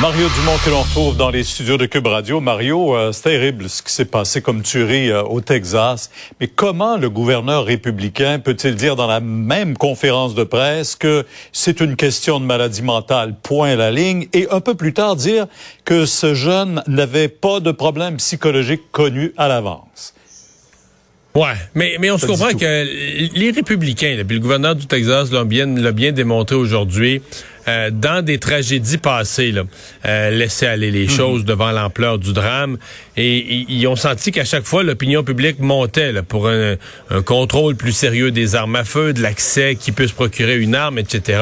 Mario Dumont que l'on retrouve dans les studios de Cube Radio. Mario, euh, c'est terrible ce qui s'est passé comme tuerie euh, au Texas. Mais comment le gouverneur républicain peut-il dire dans la même conférence de presse que c'est une question de maladie mentale, point la ligne, et un peu plus tard dire que ce jeune n'avait pas de problème psychologique connu à l'avance? Ouais, mais, mais on se comprend que les républicains, puis le gouverneur du Texas l'a bien, démontré aujourd'hui, euh, dans des tragédies passées, là, euh, laisser aller les mhm. choses devant l'ampleur du drame. Et ils ont senti qu'à chaque fois, l'opinion publique montait là, pour un, un, contrôle plus sérieux des armes à feu, de l'accès qui peut se procurer une arme, etc.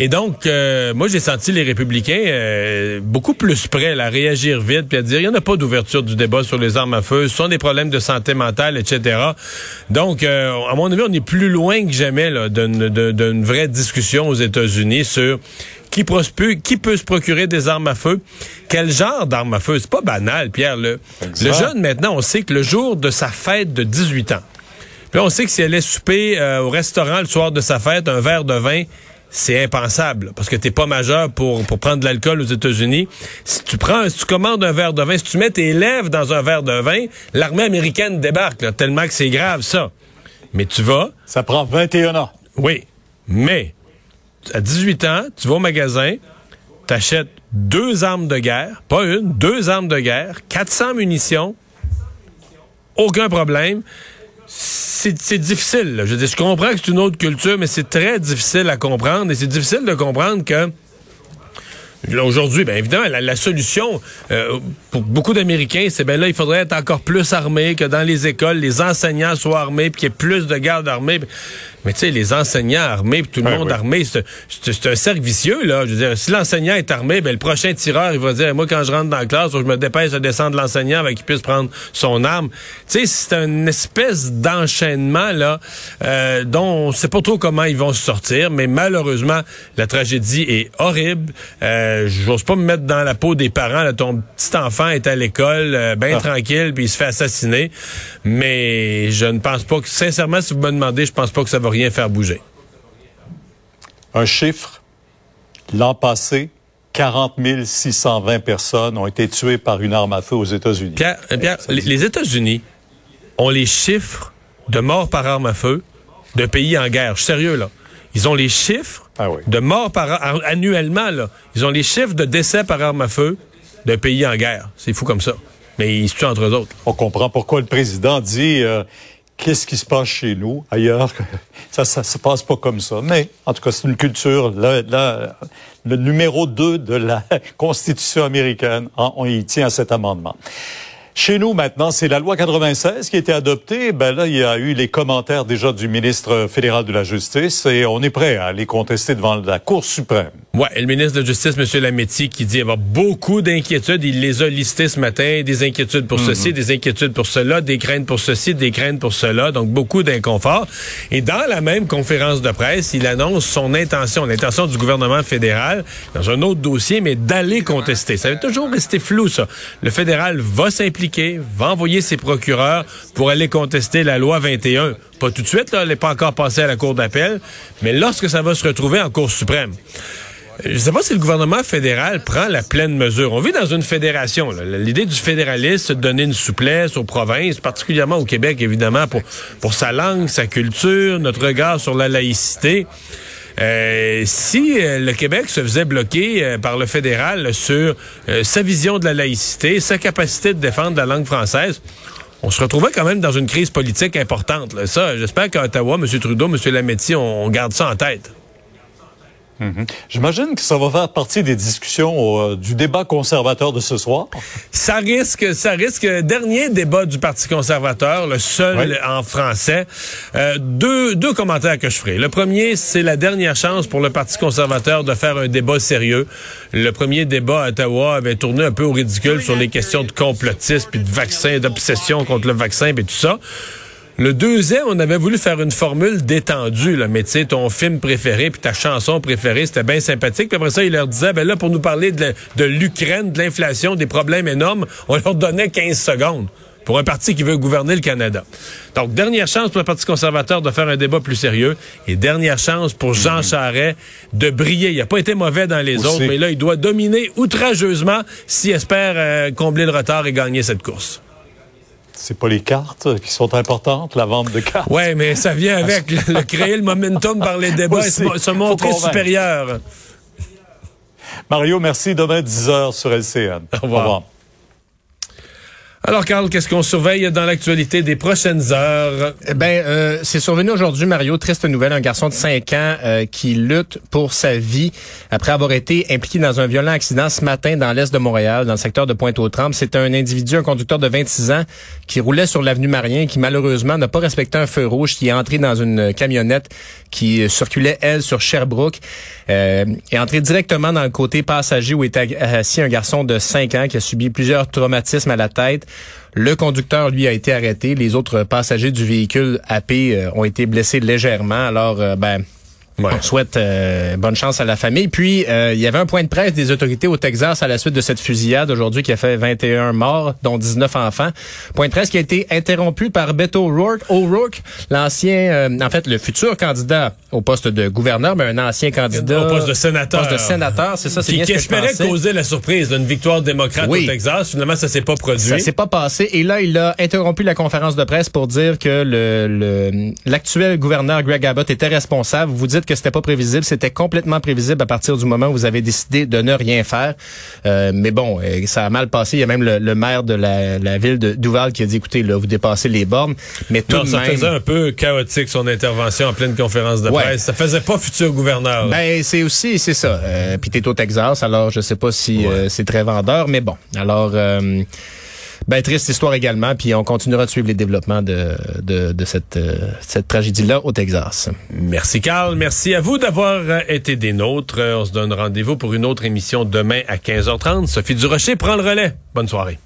Et donc, euh, moi, j'ai senti les républicains euh, beaucoup plus prêts à réagir vite puis à dire, il n'y en a pas d'ouverture du débat sur les armes à feu, ce sont des problèmes de santé mentale, etc. Donc, euh, à mon avis, on est plus loin que jamais d'une vraie discussion aux États-Unis sur qui, qui peut se procurer des armes à feu, quel genre d'armes à feu? C'est pas banal, Pierre. Le, le jeune, maintenant, on sait que le jour de sa fête de 18 ans, là, on sait que si elle est souper au restaurant le soir de sa fête, un verre de vin, c'est impensable parce que t'es pas majeur pour, pour prendre de l'alcool aux États-Unis. Si tu prends, si tu commandes un verre de vin, si tu mets tes lèvres dans un verre de vin, l'armée américaine débarque, là, tellement que c'est grave ça. Mais tu vas. Ça prend 21 ans. Oui. Mais, à 18 ans, tu vas au magasin, t'achètes deux armes de guerre, pas une, deux armes de guerre, 400 munitions, aucun problème c'est difficile. Je, dis, je comprends que c'est une autre culture, mais c'est très difficile à comprendre. Et c'est difficile de comprendre que Aujourd'hui, bien évidemment, la, solution euh, pour beaucoup d'Américains, c'est ben là, il faudrait être encore plus armé, que dans les écoles, les enseignants soient armés, puis qu'il y ait plus de gardes armés. Mais tu sais, les enseignants armés, puis tout le monde armé, c'est un cercle vicieux, là. Je veux dire, si l'enseignant est armé, ben le prochain tireur, il va dire, moi, quand je rentre dans la classe, je me dépêche de descendre l'enseignant avec qu'il puisse prendre son arme. Tu sais, c'est une espèce d'enchaînement, là, euh, dont on sait pas trop comment ils vont se sortir, mais malheureusement, la tragédie est horrible. Euh, J'ose pas me mettre dans la peau des parents, là, ton petit enfant est à l'école, euh, bien ah. tranquille, puis il se fait assassiner. Mais je ne pense pas que, sincèrement, si vous me demandez, je pense pas que ça va rien faire bouger. Un chiffre, l'an passé, 40 620 personnes ont été tuées par une arme à feu aux États-Unis. Pierre, euh, les, États-Unis ont les chiffres de morts par arme à feu de pays en guerre. Je suis sérieux, là. Ils ont les chiffres ah de morts par annuellement, là. Ils ont les chiffres de décès par arme à feu de pays en guerre. C'est fou comme ça. Mais ils se tuent entre eux autres. On comprend pourquoi le président dit euh, qu'est-ce qui se passe chez nous, ailleurs? Ça, ça se passe pas comme ça. Mais, en tout cas, c'est une culture. le numéro 2 de la Constitution américaine, on y tient à cet amendement. Chez nous, maintenant, c'est la loi 96 qui a été adoptée. Ben là, il y a eu les commentaires déjà du ministre fédéral de la Justice et on est prêt à les contester devant la Cour suprême. Ouais, et le ministre de la Justice, M. Lametti, qui dit avoir beaucoup d'inquiétudes. Il les a listées ce matin. Des inquiétudes pour ceci, mhm. des inquiétudes pour cela, des craintes pour ceci, des craintes pour cela. Donc, beaucoup d'inconfort. Et dans la même conférence de presse, il annonce son intention, l'intention du gouvernement fédéral, dans un autre dossier, mais d'aller contester. Ça va toujours rester flou, ça. Le fédéral va s'impliquer va envoyer ses procureurs pour aller contester la loi 21. Pas tout de suite, là, elle n'est pas encore passée à la Cour d'appel, mais lorsque ça va se retrouver en Cour suprême. Je ne sais pas si le gouvernement fédéral prend la pleine mesure. On vit dans une fédération. L'idée du fédéralisme, c'est de donner une souplesse aux provinces, particulièrement au Québec, évidemment, pour, pour sa langue, sa culture, notre regard sur la laïcité. Euh, si euh, le Québec se faisait bloquer euh, par le fédéral sur sa vision de la laïcité, sa capacité de défendre la langue française, on se retrouvait quand même dans une crise politique importante. Ça, j'espère qu'à Ottawa, M. Trudeau, M. Lametti, on garde ça en tête. Mhm. J'imagine que ça va faire partie des discussions euh, du débat conservateur de ce soir. Ça risque, ça risque. Dernier débat du Parti conservateur, le seul en français. Euh, deux, deux commentaires que je ferai. Le premier, c'est la dernière chance pour le Parti conservateur de faire un débat sérieux. Le premier débat à Ottawa avait tourné un peu au ridicule sur les questions de complotisme, puis de vaccin, d'obsession contre le vaccin, et tout ça. Le deuxième, on avait voulu faire une formule détendue, là, mais tu sais, ton film préféré puis ta chanson préférée, c'était bien sympathique. Puis après ça, il leur disait, ben là, pour nous parler de, l'Ukraine, de l'inflation, des problèmes énormes, on leur donnait 15 secondes. pour un parti qui veut gouverner le Canada. Donc, dernière chance pour le Parti conservateur de faire un débat plus sérieux et dernière chance pour Jean mhm. Charest de briller. Il n'a pas été mauvais dans les autres, mais là, il doit dominer outrageusement s'il espère euh, combler le retard et gagner cette course c'est pas les cartes qui sont importantes, la vente de cartes? Oui, mais ça vient avec le, créer le momentum par les débats et se, montrer supérieur. Mario, merci. Demain, 10h sur LCN. Au revoir. Alors, Carl, qu'est-ce qu'on surveille dans l'actualité des prochaines heures? Eh ben, euh, c'est survenu aujourd'hui, Mario. Triste nouvelle. Un garçon de 5 ans euh, qui lutte pour sa vie après avoir été impliqué dans un violent accident ce matin dans l'est de Montréal, dans le secteur de Pointe-aux-Trembles. C'est un individu, un conducteur de 26 ans, qui roulait sur l'avenue Marien, qui malheureusement n'a pas respecté un feu rouge, qui est entré dans une camionnette qui circulait, elle, sur Sherbrooke, euh, est entré directement dans le côté passager où était assis un garçon de 5 ans qui a subi plusieurs traumatismes à la tête. Le conducteur, lui, a été arrêté. Les autres passagers du véhicule AP euh, ont été blessés légèrement. Alors, euh, on souhaite euh, bonne chance à la famille. Puis, euh, il y avait un point de presse des autorités au Texas à la suite de cette fusillade aujourd'hui qui a fait 21 morts, dont 19 enfants. Point de presse qui a été interrompu par Beto O'Rourke, O'Rourke l'ancien, euh, en fait, le futur candidat au poste de gouverneur, mais un ancien candidat... Au poste de sénateur. Poste de sénateur, c'est ça, c'est Qui, qui espérait causer la surprise d'une victoire démocrate au Texas. Finalement, ça s'est pas produit. Ça s'est pas passé. Et là, il a interrompu la conférence de presse pour dire que le l'actuel gouverneur Greg Abbott était responsable. Vous dites que c'était pas prévisible. C'était complètement prévisible à partir du moment où vous avez décidé de ne rien faire. Euh, mais bon, euh, ça a mal passé. Il y a même le, maire de la, ville de Duval qui a dit, écoutez, là, vous dépassez les bornes. Mais tout non, ça faisait un peu chaotique son intervention en pleine conférence de presse. Ça faisait pas futur gouverneur. Ben c'est aussi, c'est ça. Euh, Puis t'es au Texas, alors je sais pas si euh, c'est très vendeur, mais bon. Alors. Ben, triste histoire également, puis on continuera de suivre les développements de, de, cette, euh, cette tragédie-là au Texas. Merci Carl, merci à vous d'avoir euh, été des nôtres. On se donne rendez-vous pour une autre émission demain à 15h30. Sophie Durocher prend le relais. Bonne soirée.